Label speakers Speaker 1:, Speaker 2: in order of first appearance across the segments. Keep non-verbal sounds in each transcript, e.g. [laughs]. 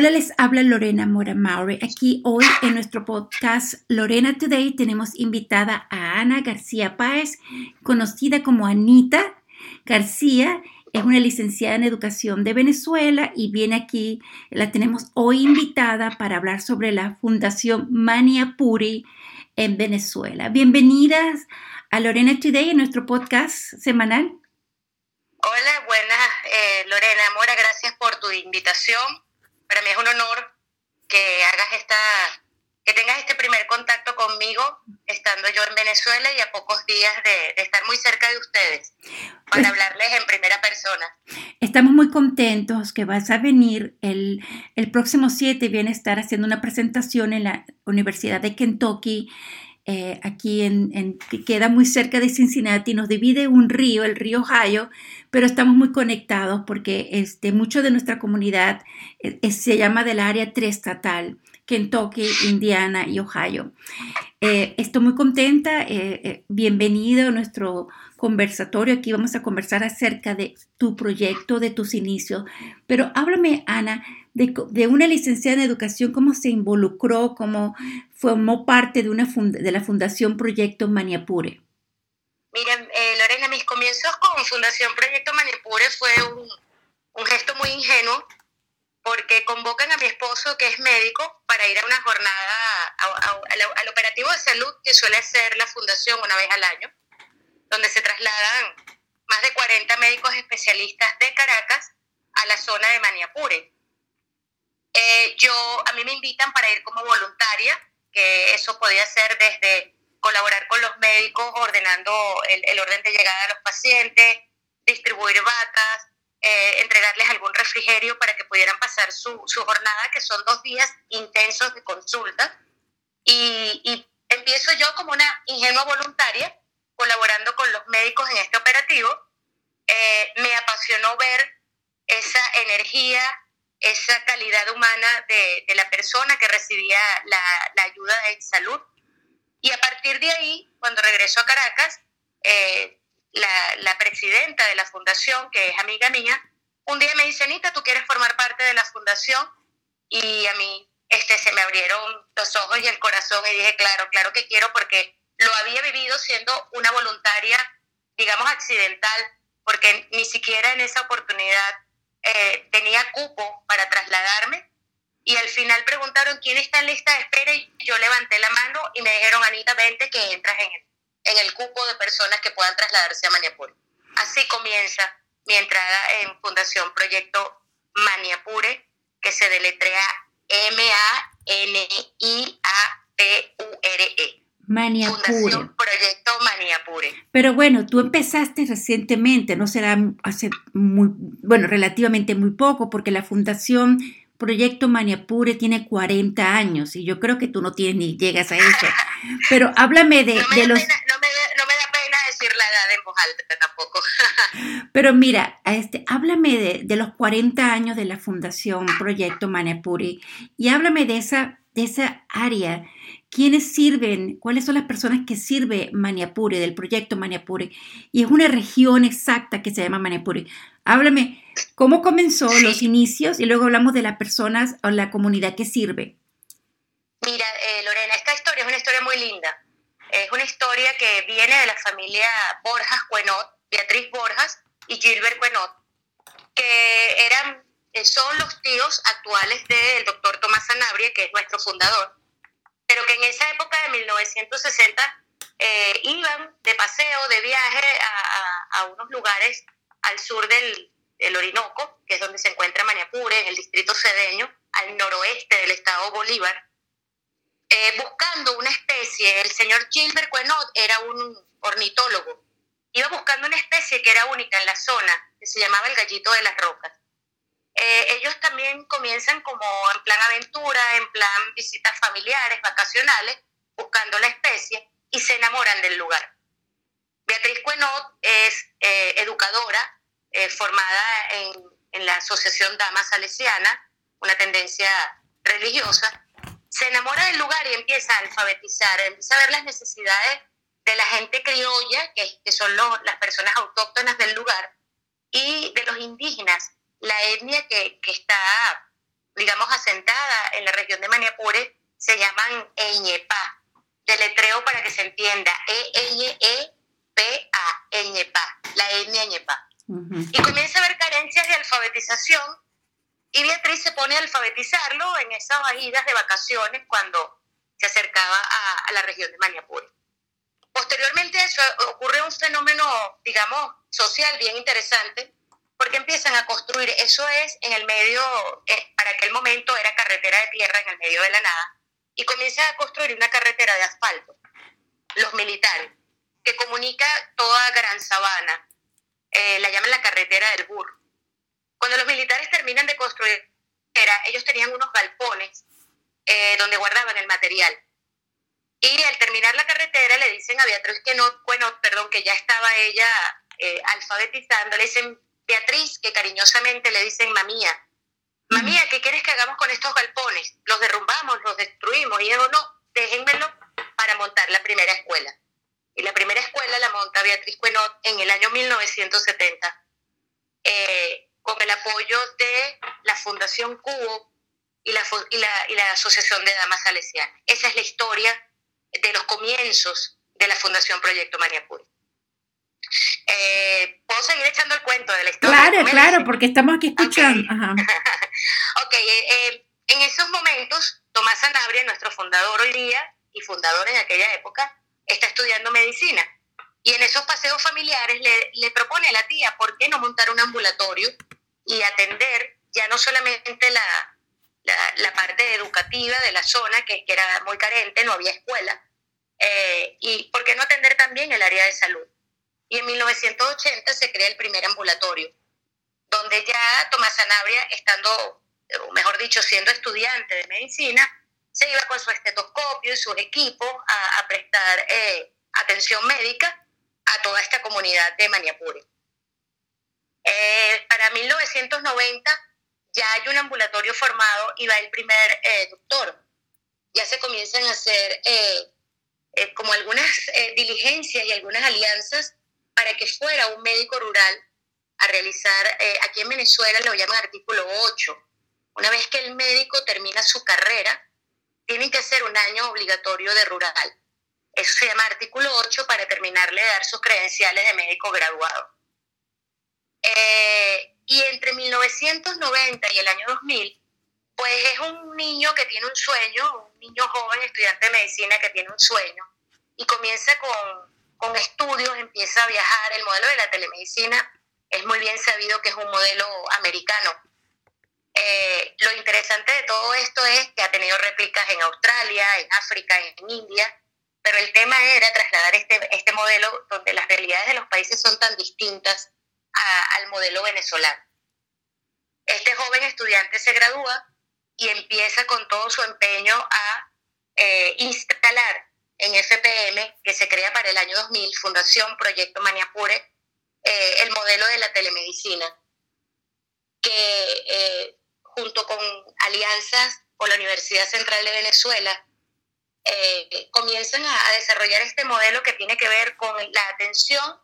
Speaker 1: Hola, les habla Lorena Mora Maure. Aquí hoy en nuestro podcast Lorena Today tenemos invitada a Ana García Páez, conocida como Anita García. Es una licenciada en educación de Venezuela y viene aquí, la tenemos hoy invitada para hablar sobre la Fundación Mania Puri en Venezuela. Bienvenidas a Lorena Today en nuestro podcast semanal.
Speaker 2: Hola, buenas, eh, Lorena Mora, gracias por tu invitación para mí es un honor que hagas esta, que tengas este primer contacto conmigo, estando yo en Venezuela y a pocos días de, estar muy cerca de ustedes, para pues hablarles en primera persona.
Speaker 1: Estamos muy contentos que vas a venir el, el próximo 7, viene a estar haciendo una presentación en la Universidad de Kentucky eh, aquí en, que queda muy cerca de Cincinnati, nos divide un río, el río Ohio, pero estamos muy conectados porque este, mucho de nuestra comunidad eh, se llama del área triestatal, Kentucky, Indiana y Ohio. Eh, estoy muy contenta, bienvenido a nuestro conversatorio. Aquí vamos a conversar acerca de tu proyecto, de tus inicios. Pero háblame, Ana, de, una licenciada en educación, cómo se involucró, cómo formó parte de, una de la Fundación Proyecto Maniapure.
Speaker 2: Miren, eh, Lorena, comienzos con Fundación Proyecto Maniapure fue un, un gesto muy ingenuo porque convocan a mi esposo, que es médico, para ir a una jornada al operativo de salud que suele hacer la fundación una vez al año, donde se trasladan más de 40 médicos especialistas de Caracas a la zona de Maniapure. Eh, yo, a mí me invitan para ir como voluntaria, que eso podía ser desde colaborar con los médicos ordenando el, orden de llegada a los pacientes, distribuir batas, eh, entregarles algún refrigerio para que pudieran pasar su, jornada, que son dos días intensos de consulta. Y, empiezo yo como una ingenua voluntaria, colaborando con los médicos en este operativo. Eh, me apasionó ver esa energía, esa calidad humana de, la persona que recibía la, ayuda en salud. Y a partir de ahí, cuando regreso a Caracas, eh, la, presidenta de la fundación, que es amiga mía, un día me dice, Anita, ¿tú quieres formar parte de la fundación? Y a mí este, se me abrieron los ojos y el corazón y dije, claro, claro que quiero porque lo había vivido siendo una voluntaria, digamos, accidental, porque ni siquiera en esa oportunidad eh, tenía cupo para trasladarme. Y al final preguntaron quién está en lista de espera y yo levanté la mano y me dijeron, Que entras en el, en el cupo de personas que puedan trasladarse a Maniapure. Así comienza mi entrada en Fundación Proyecto Maniapure, que se deletrea M-A-N-I-A-P-U-R-E.
Speaker 1: Maniapure.
Speaker 2: Fundación Proyecto Maniapure.
Speaker 1: Pero bueno, tú empezaste recientemente, no será hace muy, bueno, relativamente muy poco, porque la Fundación Proyecto Maniapure tiene 40 años y yo creo que tú no tienes ni llegas a eso. Pero háblame de,
Speaker 2: no
Speaker 1: de los...
Speaker 2: Pena, no, me, no, me, da pena decir la edad en voz alta tampoco. [laughs]
Speaker 1: Pero mira, este, háblame de, de, los 40 años de la Fundación Proyecto Maniapure y háblame de esa, de esa área quiénes sirven, cuáles son las personas que sirve Maniapure, del proyecto Maniapure. Y es una región exacta que se llama Maniapure. Háblame, ¿cómo comenzó los inicios? Y luego hablamos de las personas o la comunidad que sirve.
Speaker 2: Mira, eh, Lorena, esta historia es una historia muy linda. Es una historia que viene de la familia Borjas Cuenot, Beatriz Borjas y Gilbert Cuenot, que eran, eh, son los tíos actuales del doctor Tomás Sanabria, que es nuestro fundador pero que en esa época de 1960 eh, iban de paseo, de viaje a, unos lugares al sur del, Orinoco, que es donde se encuentra Maniapure, en el distrito cedeño, al noroeste del estado Bolívar, eh, buscando una especie. El señor Gilbert Quenot era un ornitólogo. Iba buscando una especie que era única en la zona, que se llamaba el gallito de las rocas. Eh, ellos también comienzan como en plan aventura, en plan visitas familiares, vacacionales, buscando la especie y se enamoran del lugar. Beatriz Cuenot es eh, educadora eh, formada en, la Asociación Dama Salesiana, una tendencia religiosa. Se enamora del lugar y empieza a alfabetizar, empieza a ver las necesidades de la gente criolla, que, que son las personas autóctonas del lugar, y de los indígenas, la etnia que, está, digamos, asentada en la región de Maniapure se llaman Eñepa, deletreo para que se entienda, E-N-E-P-A, Eñepa, la etnia Eñepa. Y comienza a haber carencias de alfabetización y Beatriz se pone a alfabetizarlo en esas idas de vacaciones cuando se acercaba a, la región de Maniapure. Posteriormente a eso ocurre un fenómeno, digamos, social bien interesante, porque empiezan a construir, eso es en el medio, eh, para aquel momento era carretera de tierra en el medio de la nada, y comienzan a construir una carretera de asfalto, los militares, que comunica toda Gran Sabana, eh, la llaman la carretera del burro. Cuando los militares terminan de construir, era, ellos tenían unos galpones eh, donde guardaban el material. Y al terminar la carretera le dicen a Beatriz que no, bueno, perdón, que ya estaba ella eh, alfabetizando, le dicen Beatriz, que cariñosamente le dicen mamía. Mamía, ¿qué quieres que hagamos con estos galpones? ¿Los derrumbamos, los destruimos? Y yo, no, déjenmelo para montar la primera escuela. Y la primera escuela la monta Beatriz Cuenot en el año 1970, eh, con el apoyo de la Fundación Cubo y la, y la, Asociación de Damas Salesianas. Esa es la historia de los comienzos de la Fundación Proyecto María Puri. Eh, Puedo seguir echando el cuento de la historia.
Speaker 1: Claro, claro, porque estamos aquí escuchando. [laughs]
Speaker 2: ok, eh, en esos momentos, Tomás Sanabria, nuestro fundador hoy día y fundador en aquella época, está estudiando medicina. Y en esos paseos familiares le, propone a la tía, ¿por qué no montar un ambulatorio y atender ya no solamente la, la, parte educativa de la zona, que, que, era muy carente, no había escuela, eh, y por qué no atender también el área de salud? Y en 1980 se crea el primer ambulatorio, donde ya Tomás Sanabria, estando, o mejor dicho, siendo estudiante de medicina, se iba con su estetoscopio y sus equipos a, prestar eh, atención médica a toda esta comunidad de Maniapuri. Eh, para 1990 ya hay un ambulatorio formado y va el primer eh, doctor. Ya se comienzan a hacer como algunas diligencias y algunas alianzas para que fuera un médico rural a realizar, aquí en Venezuela lo llaman artículo 8. Una vez que el médico termina su carrera, tienen que hacer un año obligatorio de rural. Eso se llama artículo 8 para terminarle de dar sus credenciales de médico graduado. Eh, y entre 1990 y el año 2000, pues es un niño que tiene un sueño, un niño joven, estudiante de medicina que tiene un sueño, y comienza con, con estudios, empieza a viajar. El modelo de la telemedicina es muy bien sabido que es un modelo americano eh, lo interesante de todo esto es que ha tenido réplicas en Australia, en África, en India, pero el tema era trasladar este, este modelo donde las realidades de los países son tan distintas al modelo venezolano. Este joven estudiante se gradúa y empieza con todo su empeño a eh, instalar en FPM, que se crea para el año 2000, Fundación Proyecto Maniapure, eh, el modelo de la telemedicina, que junto con alianzas con la Universidad Central de Venezuela, eh, comienzan a, desarrollar este modelo que tiene que ver con la atención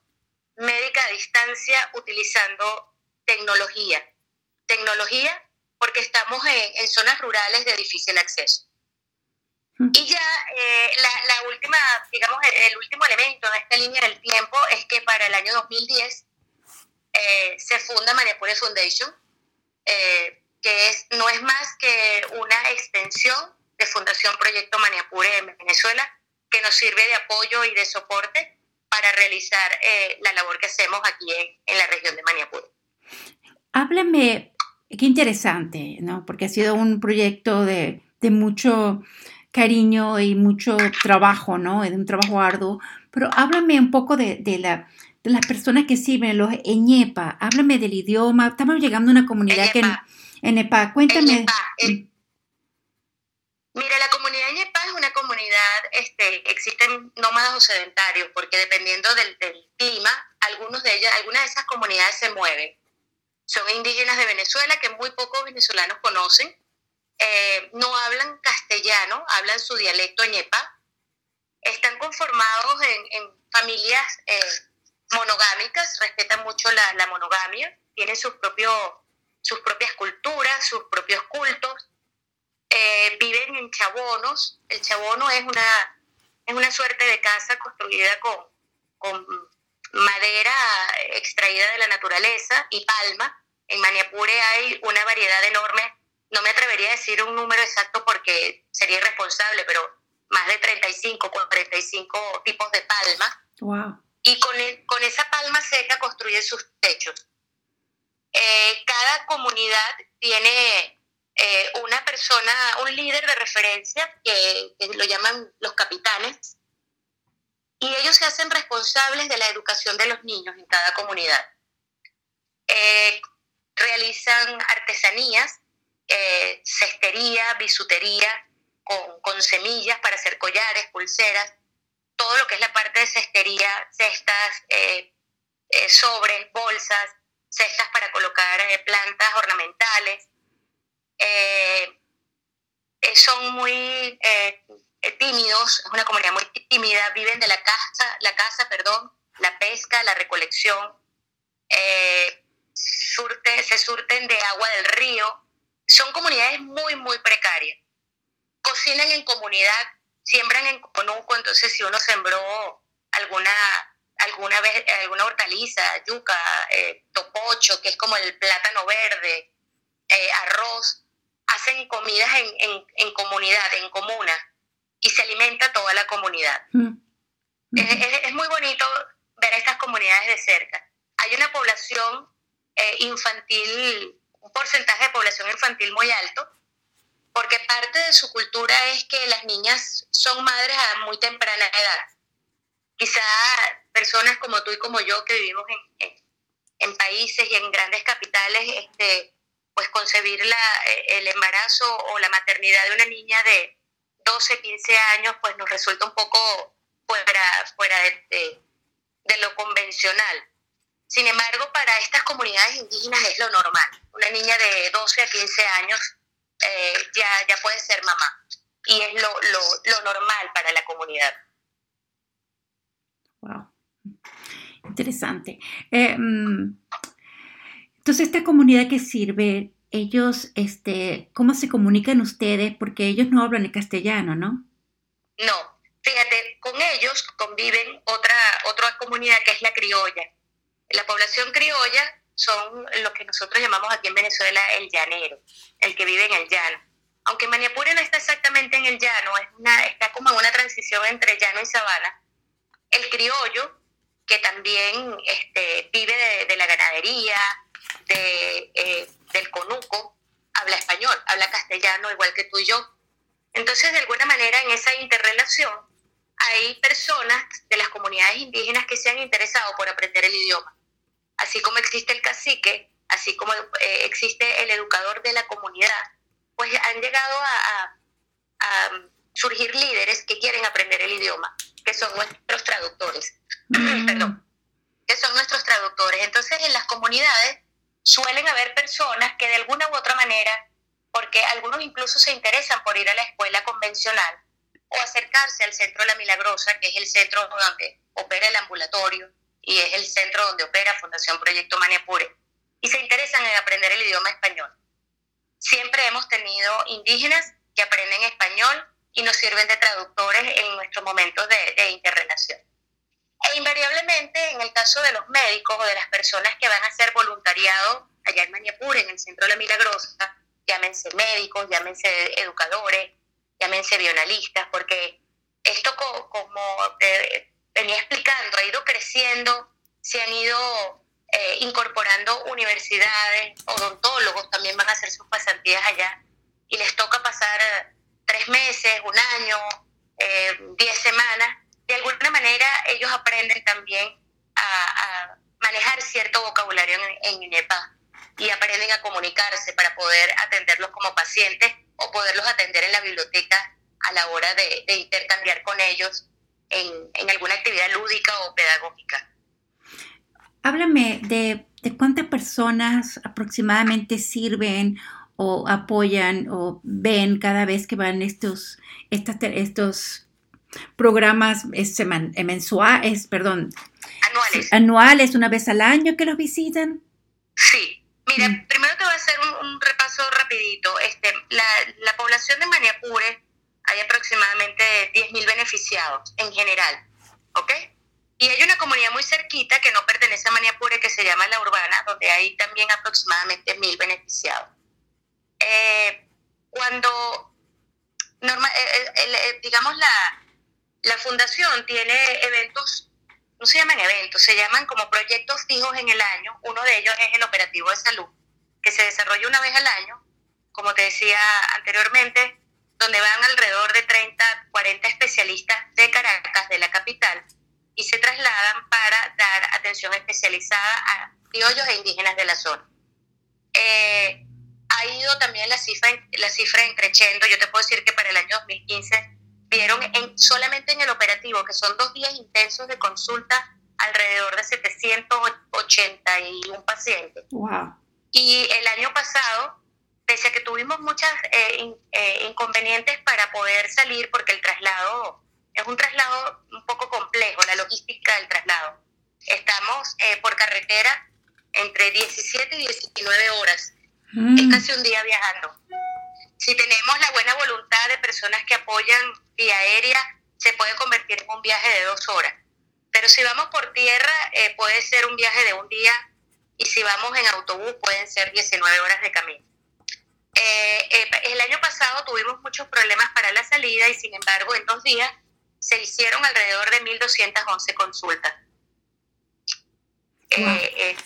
Speaker 2: médica a distancia utilizando tecnología. Tecnología porque estamos en, zonas rurales de difícil acceso. Y ya eh, la, última, digamos, el, último elemento de esta línea del tiempo es que para el año 2010 eh, se funda Maniapure Foundation, que es, no es más que una extensión de Fundación Proyecto Maniapure en Venezuela, que nos sirve de apoyo y de soporte para realizar eh, la labor que hacemos aquí en, la región de Maniapure.
Speaker 1: Háblame, qué interesante, ¿no? Porque ha sido un proyecto de, de mucho cariño y mucho trabajo, ¿no? De un trabajo arduo. Pero háblame un poco de, de la, de las personas que sirven, los Eñepa, háblame del idioma. Estamos llegando a una comunidad que en EPA. Cuéntame.
Speaker 2: Mira, la comunidad en EPA es una comunidad, este, existen nómadas o sedentarios, porque dependiendo del, clima, algunos de ellas, algunas de esas comunidades se mueven. Son indígenas de Venezuela que muy pocos venezolanos conocen. Eh, no hablan castellano, hablan su dialecto ñepa. Están conformados en, familias eh, monogámicas, respetan mucho la, monogamia, tienen sus sus propias culturas, sus propios cultos. en chabonos. El chabono es una, es una suerte de casa construida con, con madera extraída de la naturaleza y palma. En Maniapure hay una variedad enorme. No me atrevería a decir un número exacto porque sería irresponsable, pero más de 35, 45 tipos de palma.
Speaker 1: Wow.
Speaker 2: Y con, con esa palma seca construye sus techos. Eh, cada comunidad tiene eh, una persona, un líder de referencia, que, lo llaman los capitanes, y ellos se hacen responsables de la educación de los niños en cada comunidad. Eh, realizan artesanías, cestería, bisutería, con, con, semillas para hacer collares, pulseras, todo lo que es la parte de cestería, cestas, sobres, bolsas, cestas para colocar eh, plantas ornamentales. Eh, eh, son muy tímidos, es una comunidad muy tímida, viven de la casa, la casa, perdón, la pesca, la recolección, surte, se surten de agua del río. Son comunidades muy, muy precarias. Cocinan en comunidad, siembran en conuco, entonces si uno sembró alguna alguna vez alguna hortaliza, yuca, eh, topocho, que es como el plátano verde, eh, arroz, hacen comidas en, en, comunidad, en comuna, y se alimenta toda la comunidad. Mm. Es, muy bonito ver estas comunidades de cerca. Hay una población eh, infantil, un porcentaje de población infantil muy alto, porque parte de su cultura es que las niñas son madres a muy temprana edad quizá personas como tú y como yo que vivimos en, en, países y en grandes capitales, este, pues concebir la, eh, el embarazo o la maternidad de una niña de 12, 15 años, pues nos resulta un poco fuera, fuera de, de, lo convencional. Sin embargo, para estas comunidades indígenas es lo normal. Una niña de 12 a 15 años eh, ya, ya puede ser mamá y es lo, lo, lo normal para la comunidad.
Speaker 1: Wow. Interesante. Eh, mm, entonces, esta comunidad que sirve, ellos, este, ¿cómo se comunican ustedes? Porque ellos no hablan el castellano, ¿no?
Speaker 2: No, fíjate, con ellos conviven otra, otra comunidad que es la criolla. La población criolla son lo que nosotros llamamos aquí en Venezuela el llanero, el que vive en el llano. Aunque Maniapure no está exactamente en el llano, es una, está como en una transición entre llano y sabana, el criollo, que también este, vive de, la ganadería, de, eh, del conuco, habla español, habla castellano igual que tú y yo. Entonces, de alguna manera, en esa interrelación, hay personas de las comunidades indígenas que se han interesado por aprender el idioma. Así como existe el cacique, así como eh, existe el educador de la comunidad, pues han llegado a surgir líderes que quieren aprender el idioma que son nuestros traductores. [clears throat] Mm. Perdón, que son nuestros traductores. Entonces, en las comunidades suelen haber personas que de alguna u otra manera, porque algunos incluso se interesan por ir a la escuela convencional o acercarse al centro de la Milagrosa, que es el centro donde opera el ambulatorio y es el centro donde opera Fundación Proyecto Maniapure, y se interesan en aprender el idioma español. Siempre hemos tenido indígenas que aprenden español y nos sirven de traductores en nuestros momentos de, interrelación. E invariablemente, en el caso de los médicos o de las personas que van a hacer voluntariado allá en Mañapur, en el Centro de la Milagrosa, llámense médicos, llámense educadores, llámense bionalistas, porque esto, como venía explicando, ha ido se han ido eh, incorporando universidades, odontólogos también van a hacer sus pasantías allá, y les toca pasar tres meses, un año, eh, diez semanas, de alguna manera ellos aprenden también a, manejar cierto vocabulario en, en INEPA y aprenden a comunicarse para poder atenderlos como pacientes o poderlos atender en la biblioteca a la hora de, intercambiar con ellos en, en, alguna actividad lúdica o pedagógica.
Speaker 1: Háblame de, de cuántas personas aproximadamente sirven o apoyan o ven cada vez que van estos, estas, estos programas eh, mensuales, perdón,
Speaker 2: anuales.
Speaker 1: anuales, una vez al año que los visitan?
Speaker 2: Sí. Mira, mm. primero te voy a hacer un, repaso rapidito. Este, la, la, población de Maniapure beneficiados en general, ¿ok? Y hay una comunidad muy cerquita que no pertenece a Maniapure que se llama La Urbana, donde hay también aproximadamente mil beneficiados. Eh, cuando, normal, eh, eh, digamos, la, la fundación tiene eventos, no se llaman eventos, se llaman como proyectos fijos en el año. Uno de ellos es el operativo de salud, que se desarrolla una vez al año, como te decía anteriormente, donde van alrededor de 30, 40 especialistas de Caracas, de la capital, y se trasladan para dar atención especializada a criollos e indígenas de la zona. Eh, ha ido también la cifra, la cifra creciendo. Yo te puedo decir que para el año 2015 vieron en, solamente en el operativo, que son dos días intensos de consulta, alrededor de 781 pacientes.
Speaker 1: Wow.
Speaker 2: Y el año pasado, pese a que tuvimos muchos eh, eh, inconvenientes para poder salir, porque el traslado es un traslado un poco complejo, logística del traslado. Estamos eh, por carretera entre 17 y 19 horas. Mm. Es casi un día viajando. Si tenemos la buena voluntad de personas que apoyan vía aérea, se puede convertir en un viaje de dos horas. Pero si vamos por tierra, eh, puede ser un viaje de un día y si vamos en autobús, pueden ser 19 horas de camino. Eh, el año pasado tuvimos muchos problemas para la salida y sin embargo en dos días se hicieron alrededor de 1.211 consultas. Eh, eh,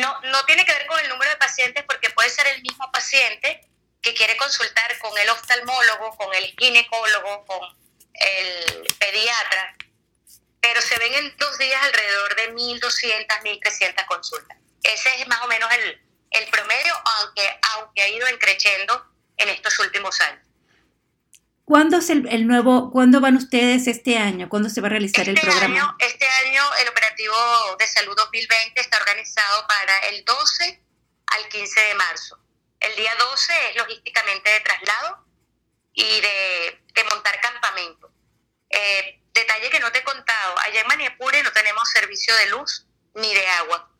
Speaker 2: no, no tiene que ver con el número de pacientes porque puede ser el mismo paciente que quiere consultar con el oftalmólogo, con el ginecólogo, con el pediatra, pero se ven en dos días alrededor de 1.200, 1.300 consultas. Ese es más o menos el, el promedio, aunque, aunque ha ido creciendo en estos últimos años.
Speaker 1: ¿Cuándo es el, nuevo, cuándo van ustedes este año? ¿Cuándo se va a realizar
Speaker 2: el
Speaker 1: este programa?
Speaker 2: este año el operativo de salud 2020 está organizado para el 12 al 15 de marzo. El día 12 es logísticamente de traslado y de, montar campamento. Eh, detalle que no te he contado, allá en Maniapure no tenemos servicio de luz ni de agua.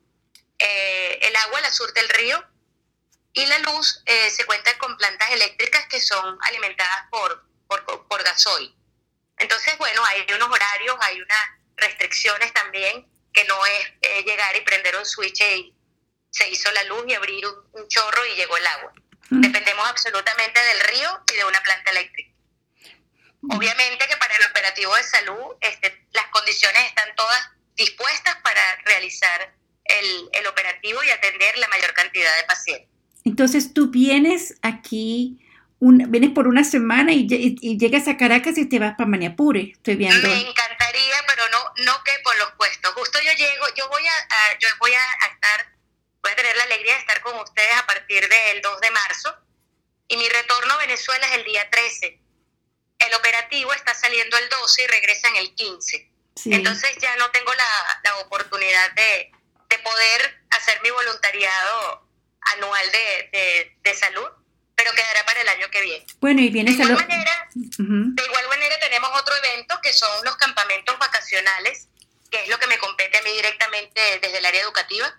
Speaker 2: Eh, el agua la surte el río y la luz eh, se cuenta con plantas eléctricas que son alimentadas por por, por gasoil. Entonces, bueno, hay unos horarios, hay unas restricciones también, que no es eh, llegar y prender un switch y se hizo la luz y abrir un, chorro y llegó el agua. Dependemos absolutamente del río y de una planta eléctrica. Obviamente que para el operativo de salud este, las condiciones están todas dispuestas para realizar el, el operativo y atender la mayor cantidad de pacientes.
Speaker 1: Entonces tú vienes aquí vienes por una semana y, llegas a Caracas y te vas para Maniapure, estoy viendo.
Speaker 2: Me encantaría, pero no, no que por los puestos. Justo yo llego, yo voy a, yo voy a estar, voy a tener la alegría de estar con ustedes a partir del 2 de marzo y mi retorno a Venezuela es el día 13. El operativo está saliendo el 12 y regresan el 15. Entonces ya no tengo la, la oportunidad de, de, poder hacer mi voluntariado anual de, de, de salud pero quedará para el año que viene.
Speaker 1: Bueno, y viene
Speaker 2: de igual, manera, de igual manera tenemos otro evento que son los campamentos vacacionales, que es lo que me compete a mí directamente desde el área educativa,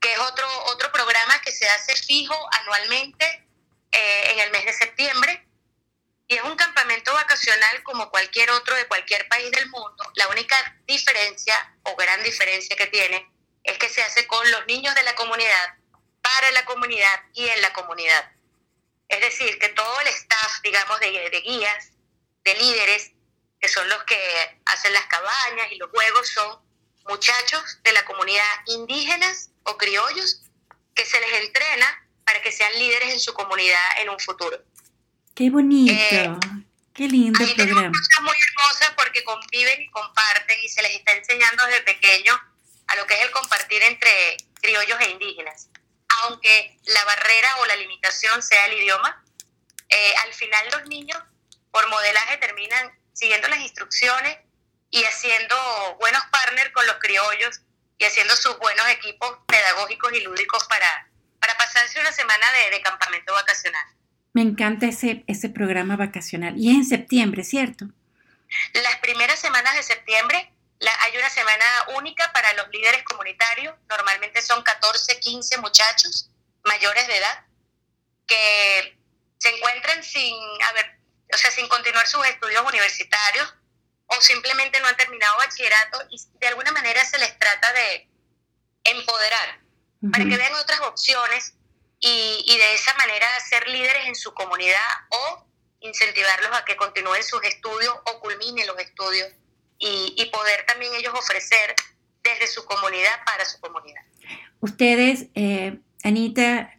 Speaker 2: que es otro, otro programa que se hace fijo anualmente eh, en el mes de septiembre. Y es un campamento vacacional como cualquier otro de cualquier país del mundo. La única diferencia o gran diferencia que tiene es que se hace con los niños de la comunidad para la comunidad y en la comunidad. Es decir, que todo el staff, digamos, de, guías, de líderes, que son los que hacen las cabañas y los juegos, son muchachos de la comunidad indígenas o criollos que se les entrena para que sean líderes en su comunidad en un futuro.
Speaker 1: Qué bonito, eh, qué lindo ahí programa.
Speaker 2: cosas muy hermosas porque conviven y comparten y se les está enseñando desde pequeño a lo que es el compartir entre criollos e indígenas aunque la barrera o la limitación sea el idioma, eh, al final los niños por modelaje terminan siguiendo las instrucciones y haciendo buenos partners con los criollos y haciendo sus buenos equipos pedagógicos y lúdicos para, para pasarse una semana de, de campamento vacacional.
Speaker 1: Me encanta ese, ese programa vacacional. Y es en septiembre, ¿cierto?
Speaker 2: Las primeras semanas de septiembre hay una semana única para los líderes comunitarios, normalmente son 14, 15 muchachos mayores de edad que se encuentran sin, o sea, sin continuar sus estudios universitarios o simplemente no han terminado bachillerato y de alguna manera se les trata de empoderar para que vean otras opciones y, y, de esa manera ser líderes en su comunidad o incentivarlos a que continúen sus estudios o culminen los estudios y, poder también ellos ofrecer desde su comunidad para su comunidad.
Speaker 1: Ustedes, eh, Anita,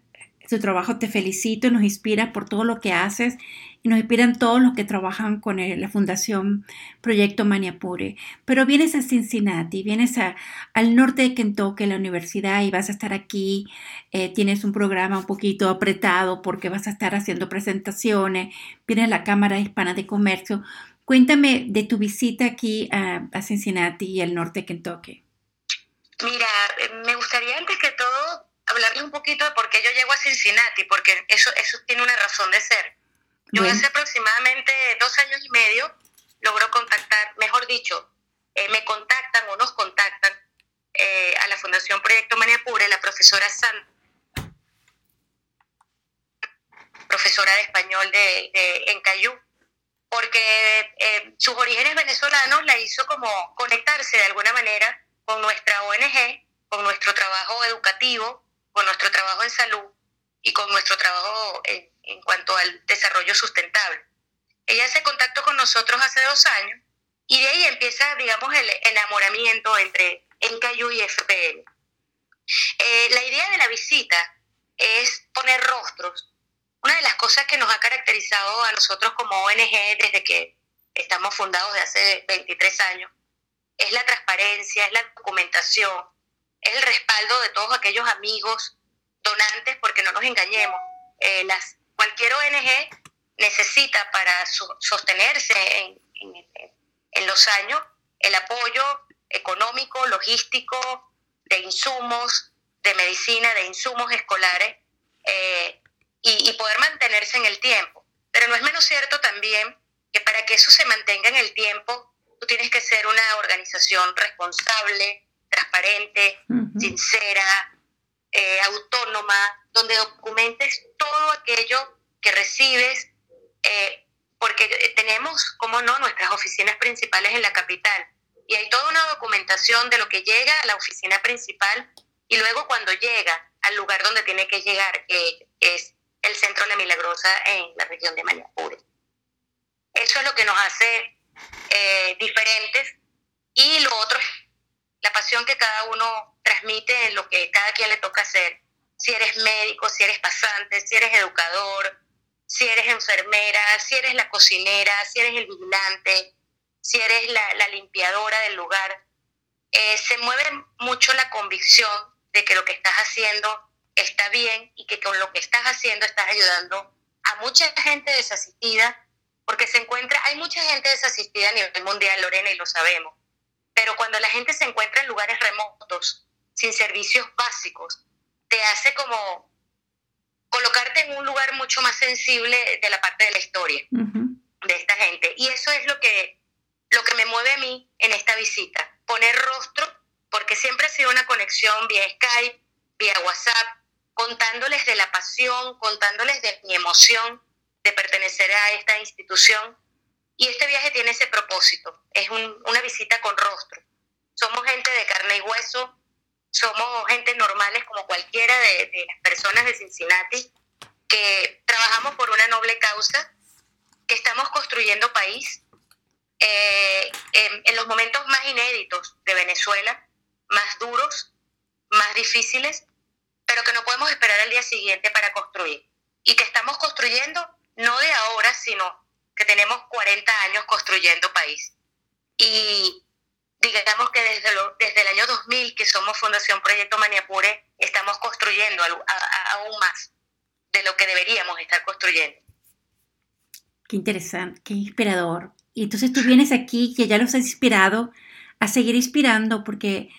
Speaker 1: su trabajo te felicito, nos inspira por todo lo que haces y nos inspiran todos los que trabajan con la Fundación Proyecto Maniapure. Pero vienes a Cincinnati, vienes a, al norte de Kentucky, la universidad, y vas a estar aquí. Eh, tienes un programa un poquito apretado porque vas a estar haciendo presentaciones. Vienes la Cámara Hispana de Comercio. Cuéntame de tu visita aquí a, a Cincinnati y el norte de Kentucky.
Speaker 2: Mira, eh, me gustaría antes que todo hablarles un poquito de por qué yo llego a Cincinnati, porque eso, eso tiene una razón de ser. Yo hace aproximadamente dos años y medio logro contactar, mejor dicho, eh, me contactan o nos contactan eh, a la Fundación Proyecto Maniapure, la profesora San, profesora de español de, en Cayú, porque eh, sus orígenes venezolanos la hizo como conectarse de alguna manera con nuestra ONG, con nuestro trabajo educativo, con nuestro trabajo en salud y con nuestro trabajo en, en cuanto al desarrollo sustentable. Ella hace contacto con nosotros hace dos años y de ahí empieza, digamos, el enamoramiento entre Encayu y FPL. Eh, la idea de la visita es poner rostros. Una de las cosas que nos ha caracterizado a nosotros como ONG desde que estamos fundados de hace 23 años es la transparencia, es la documentación, es el respaldo de todos aquellos amigos donantes, porque no nos engañemos, eh, las cualquier ONG necesita para sostenerse en, los años el apoyo económico, logístico, de insumos, de medicina, de insumos escolares eh, y, y, poder mantenerse en el tiempo. Pero no es menos cierto también que para que eso se mantenga en el tiempo, tú tienes que ser una organización responsable, transparente, sincera, eh, autónoma, donde documentes todo aquello que recibes, eh, porque tenemos, como no, nuestras oficinas principales en la capital. Y hay toda una documentación de lo que llega a la oficina principal y luego cuando llega al lugar donde tiene que llegar, que es el centro la Milagrosa en la región de Mayapure. Eso es lo que nos hace eh, diferentes y lo otro es la pasión que cada uno transmite en lo que cada quien le toca hacer. Si eres médico, si eres pasante, si eres educador, si eres enfermera, si eres la cocinera, si eres el vigilante, si eres la, limpiadora del lugar. Eh, se mueve mucho la convicción de que lo que estás haciendo está bien y que con lo que estás haciendo estás ayudando a mucha gente desasistida, porque se encuentra, hay mucha gente desasistida a nivel mundial, Lorena, y lo sabemos pero cuando la gente se encuentra en lugares remotos, sin servicios básicos, te hace como colocarte en un lugar mucho más sensible de la parte de la historia de esta gente. Y eso es lo que, lo que me mueve a mí en esta visita, poner rostro, porque siempre ha sido una conexión vía Skype, vía WhatsApp, contándoles de la pasión, contándoles de mi emoción de pertenecer a esta institución y este viaje tiene ese propósito, es una visita con rostro. Somos gente de carne y hueso, somos gente normales como cualquiera de, las personas de Cincinnati, que trabajamos por una noble causa, que estamos construyendo país eh, en, los momentos más inéditos de Venezuela, más duros, más difíciles, pero que no podemos esperar al día siguiente para construir. Y que estamos construyendo no de ahora, sino que tenemos 40 años construyendo país. Y digamos que desde, desde el año 2000 que somos Fundación Proyecto Maniapure, estamos construyendo aún más de lo que deberíamos estar construyendo.
Speaker 1: Qué interesante, qué inspirador. Y entonces tú vienes aquí, que ya los has inspirado, a seguir inspirando porque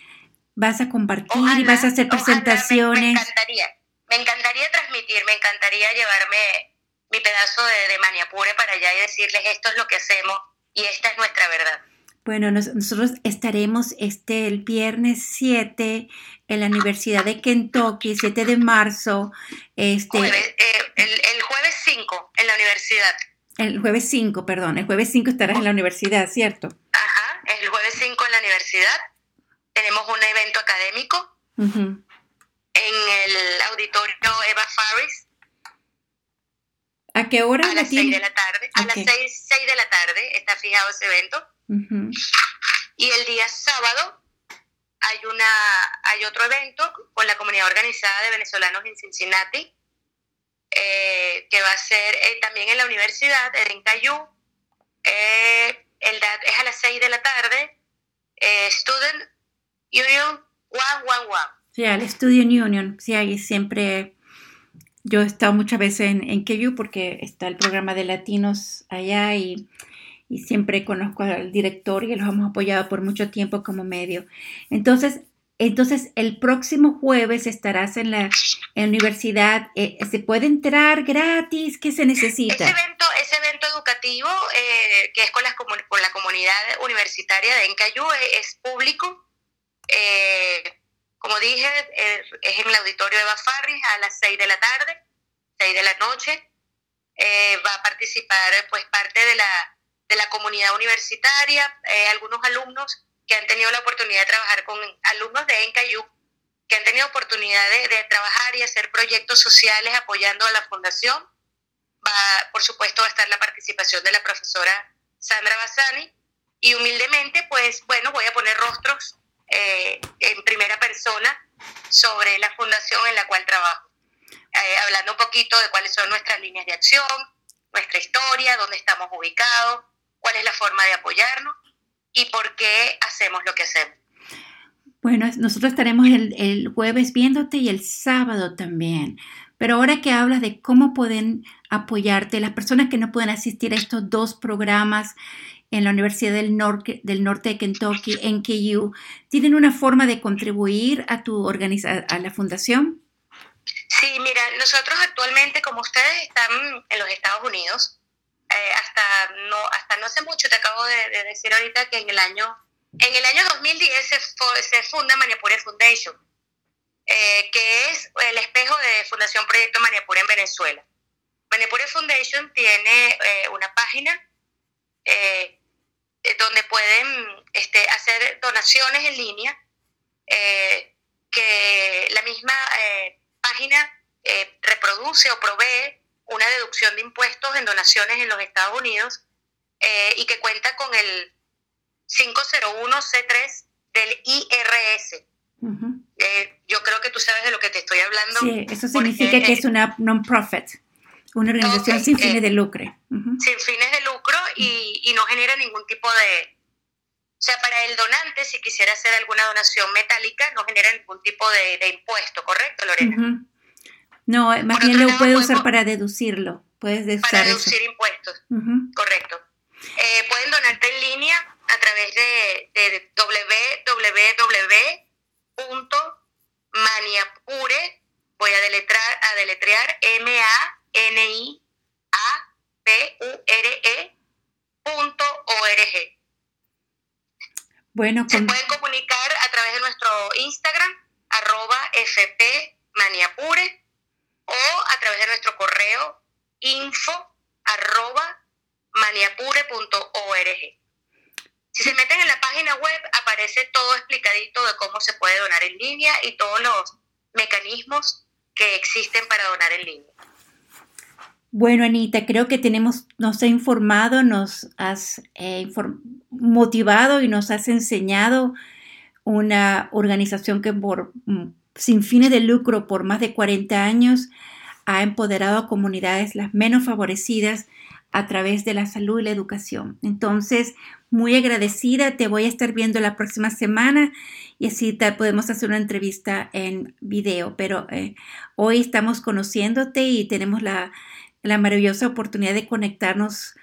Speaker 1: vas a compartir y vas a hacer presentaciones. me,
Speaker 2: encantaría, me encantaría transmitir, me encantaría llevarme mi pedazo de, de maniapure para allá y decirles esto es lo que hacemos y esta es nuestra verdad.
Speaker 1: Bueno, nosotros estaremos este el viernes 7 en la Universidad de Kentucky, 7 de marzo. Este,
Speaker 2: eh, el, jueves 5 en la universidad.
Speaker 1: El jueves 5, perdón, el jueves 5 estarás en la universidad, ¿cierto?
Speaker 2: Ajá el jueves 5 en la universidad. Tenemos un evento académico en el auditorio Eva Faris.
Speaker 1: ¿A qué hora?
Speaker 2: A las 6 de la tarde. A las 6, de la tarde está fijado ese evento. Y el día sábado hay, una, hay otro evento con la comunidad organizada de venezolanos en Cincinnati, eh, que va a ser eh, también en la universidad, en Cayú. Eh, el, es a las 6 de la tarde. Student Union One One One.
Speaker 1: Sí, el Student Union. Sí, ahí siempre. Yo he estado muchas veces en, en porque está el programa de latinos allá y y siempre conozco al director y los hemos apoyado por mucho tiempo como medio. Entonces, entonces el próximo jueves estarás en la, universidad. Eh, ¿Se puede entrar gratis? ¿Qué se necesita?
Speaker 2: Ese evento, ese evento educativo eh, que es con, las, con la comunidad universitaria de Encayú es, es público. Eh, como dije, es en el auditorio de Bafarris a las 6 de la tarde, 6 de la noche. va a participar pues parte de la de la comunidad universitaria, eh, algunos alumnos que han tenido la oportunidad de trabajar con alumnos de Encayu, que han tenido oportunidad de, trabajar y hacer proyectos sociales apoyando a la fundación. Va, por supuesto, va a estar la participación de la profesora Sandra Bassani y humildemente, pues bueno, voy a poner rostros eh, en primera persona sobre la fundación en la cual trabajo, eh, hablando un poquito de cuáles son nuestras líneas de acción, nuestra historia, dónde estamos ubicados, cuál es la forma de apoyarnos y por qué hacemos lo que hacemos.
Speaker 1: Bueno, nosotros estaremos el, jueves viéndote y el sábado también. Pero ahora que hablas de cómo pueden apoyarte, las personas que no pueden asistir a estos dos programas en la Universidad del Norte, del Norte de Kentucky, en KU, ¿tienen una forma de contribuir a tu organización, a la fundación?
Speaker 2: Sí, mira, nosotros actualmente, como ustedes están en los Estados Unidos, eh, hasta no hasta no hace mucho te acabo de, decir ahorita que en el año en el año 2010 se, se funda Maniapure Foundation eh, que es el espejo de Fundación Proyecto Maniapure en Venezuela Maniapure Foundation tiene eh, una página donde pueden este, hacer donaciones en línea que la misma página reproduce o provee una deducción de impuestos en donaciones en los Estados Unidos eh, y que cuenta con el 501C3 del IRS. Eh, yo creo que tú sabes de lo que te estoy hablando.
Speaker 1: Sí, eso significa que es una non-profit, una organización sin fines de lucro.
Speaker 2: Sin fines de lucro y, y, no genera ningún tipo de... O sea, para el donante, si quisiera hacer alguna donación metálica, no genera ningún tipo de, de impuesto, ¿correcto, Lorena?
Speaker 1: No, más bien lo puede usar para deducirlo. Puedes
Speaker 2: para deducir impuestos. Correcto. Eh, pueden donarte en línea a través de, de www.maniapure. Voy a deletrar, a deletrear M org.
Speaker 1: Bueno,
Speaker 2: se pueden comunicar a través de nuestro Instagram arroba fp maniapure o a través de nuestro correo info arroba maniapure.org. Si se meten en la página web, aparece todo explicadito de cómo se puede donar en línea y todos los mecanismos que existen para donar en línea.
Speaker 1: Bueno, Anita, creo que tenemos, nos ha informado, nos has eh, motivado y nos has enseñado una organización que por mm, sin fines de lucro por más de 40 años, ha empoderado a comunidades las menos favorecidas a través de la salud y la educación. Entonces, muy agradecida, te voy a estar viendo la próxima semana y así te podemos hacer una entrevista en video, pero eh, hoy estamos conociéndote y tenemos la, maravillosa oportunidad de conectarnos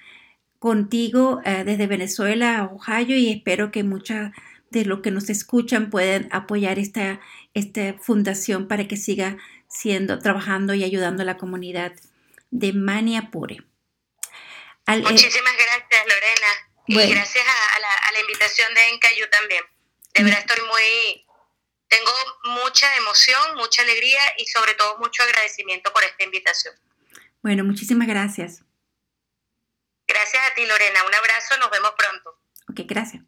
Speaker 1: contigo eh, desde Venezuela a Ohio y espero que muchas de los que nos escuchan puedan apoyar esta, esta fundación para que siga siendo, trabajando y ayudando a la comunidad de Maniapure.
Speaker 2: Eh, Muchísimas gracias, Lorena. Y gracias a, la, invitación de Encayu también. De verdad estoy muy, tengo mucha emoción, mucha alegría y sobre todo mucho agradecimiento por esta invitación.
Speaker 1: Bueno, muchísimas gracias.
Speaker 2: Gracias a ti, Lorena. Un abrazo, nos vemos pronto.
Speaker 1: Ok, gracias.